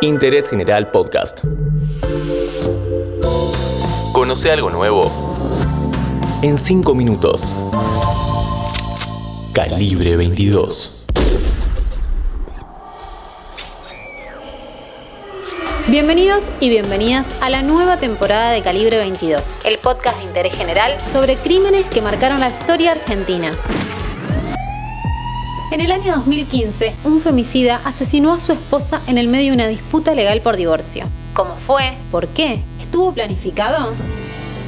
Interés General Podcast. Conoce algo nuevo en 5 minutos. Calibre 22. Bienvenidos y bienvenidas a la nueva temporada de Calibre 22, el podcast de interés general sobre crímenes que marcaron la historia argentina. En el año 2015, un femicida asesinó a su esposa en el medio de una disputa legal por divorcio. ¿Cómo fue? ¿Por qué? ¿Estuvo planificado?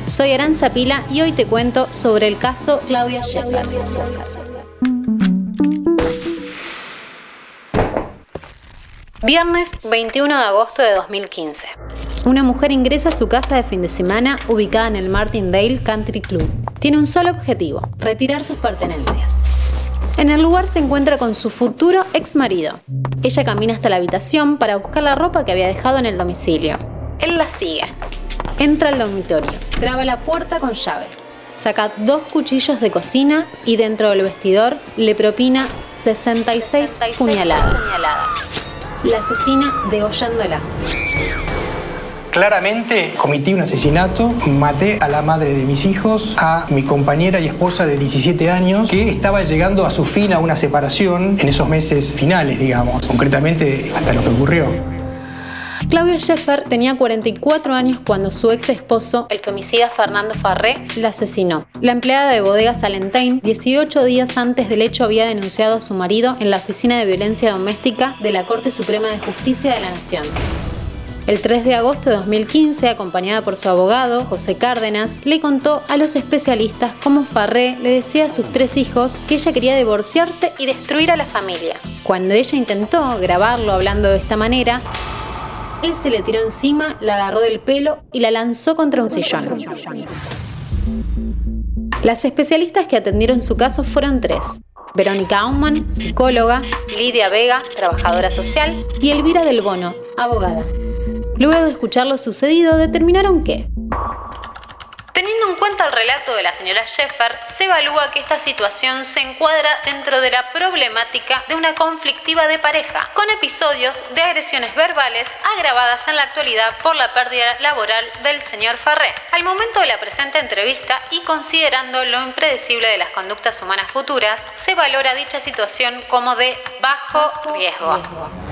Soy Aranza Pila y hoy te cuento sobre el caso Claudia Scheffer. Viernes 21 de agosto de 2015. Una mujer ingresa a su casa de fin de semana ubicada en el Martindale Country Club. Tiene un solo objetivo, retirar sus pertenencias. En el lugar se encuentra con su futuro ex marido. Ella camina hasta la habitación para buscar la ropa que había dejado en el domicilio. Él la sigue. Entra al dormitorio, traba la puerta con llave, saca dos cuchillos de cocina y dentro del vestidor le propina 66, puñaladas la asesina degollándola. Claramente cometí un asesinato, maté a la madre de mis hijos, a mi compañera y esposa de 17 años, que estaba llegando a su fin a una separación en esos meses finales, digamos, concretamente hasta lo que ocurrió. Claudia Scheffer tenía 44 años cuando su ex esposo, el femicida Fernando Farré, la asesinó. La empleada de bodega Salentain, 18 días antes del hecho, había denunciado a su marido en la Oficina de Violencia Doméstica de la Corte Suprema de Justicia de la Nación. El 3 de agosto de 2015, acompañada por su abogado, José Cárdenas, le contó a los especialistas cómo Farré le decía a sus tres hijos que ella quería divorciarse y destruir a la familia. Cuando ella intentó grabarlo hablando de esta manera, él se le tiró encima, la agarró del pelo y la lanzó contra un sillón. Las especialistas que atendieron su caso fueron tres. Verónica Aumann, psicóloga, Lidia Vega, trabajadora social, y Elvira del Bono, abogada. Luego de escuchar lo sucedido, determinaron que Teniendo en cuenta el relato de la señora Sheffer, se evalúa que esta situación se encuadra dentro de la problemática de una conflictiva de pareja, con episodios de agresiones verbales agravadas en la actualidad por la pérdida laboral del señor Farré. Al momento de la presente entrevista y considerando lo impredecible de las conductas humanas futuras, se valora dicha situación como de bajo riesgo.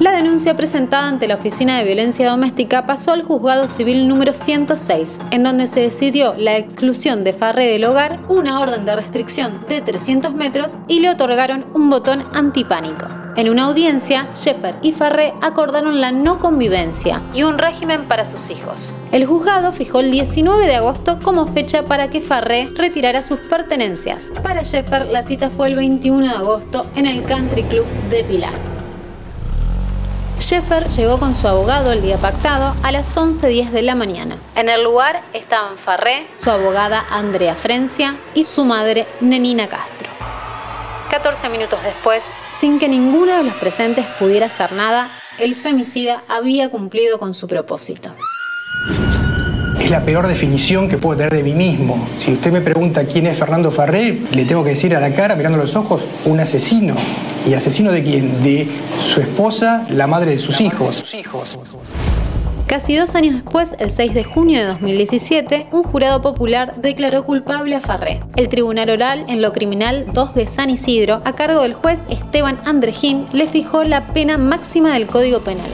La denuncia presentada ante la Oficina de Violencia Doméstica pasó al Juzgado Civil número 106, en donde se decidió la exclusión de Farré del hogar, una orden de restricción de 300 metros y le otorgaron un botón antipánico. En una audiencia, Sheffer y Farré acordaron la no convivencia y un régimen para sus hijos. El juzgado fijó el 19 de agosto como fecha para que Farré retirara sus pertenencias. Para Sheffer, la cita fue el 21 de agosto en el Country Club de Pilar. Sheffer llegó con su abogado el día pactado a las 11.10 de la mañana. En el lugar estaban Farré, su abogada Andrea Frencia y su madre Nenina Castro. 14 minutos después, sin que ninguno de los presentes pudiera hacer nada, el femicida había cumplido con su propósito. Es la peor definición que puedo tener de mí mismo. Si usted me pregunta quién es Fernando Farré, le tengo que decir a la cara, mirando los ojos, un asesino. ¿Y asesino de quién? De su esposa, la madre de sus hijos. Casi dos años después, el 6 de junio de 2017, un jurado popular declaró culpable a Farré. El Tribunal Oral en lo Criminal 2 de San Isidro, a cargo del juez Esteban Andrejín, le fijó la pena máxima del Código Penal.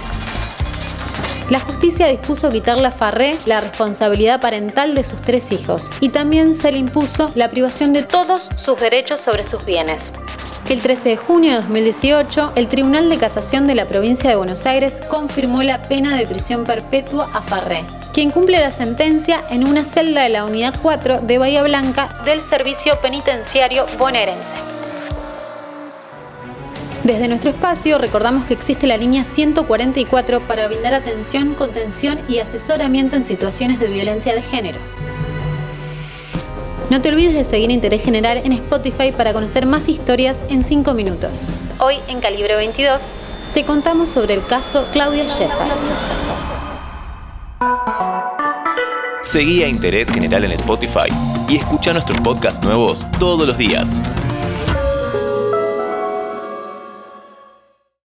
La justicia dispuso quitarle a Farré la responsabilidad parental de sus tres hijos y también se le impuso la privación de todos sus derechos sobre sus bienes. El 13 de junio de 2018, el Tribunal de Casación de la provincia de Buenos Aires confirmó la pena de prisión perpetua a Farré, quien cumple la sentencia en una celda de la Unidad 4 de Bahía Blanca del Servicio Penitenciario Bonaerense. Desde nuestro espacio recordamos que existe la línea 144 para brindar atención, contención y asesoramiento en situaciones de violencia de género. No te olvides de seguir Interés General en Spotify para conocer más historias en 5 minutos. Hoy en Calibre 22 te contamos sobre el caso Claudia Scheffer. Seguí a Interés General en Spotify y escucha nuestros podcasts nuevos todos los días.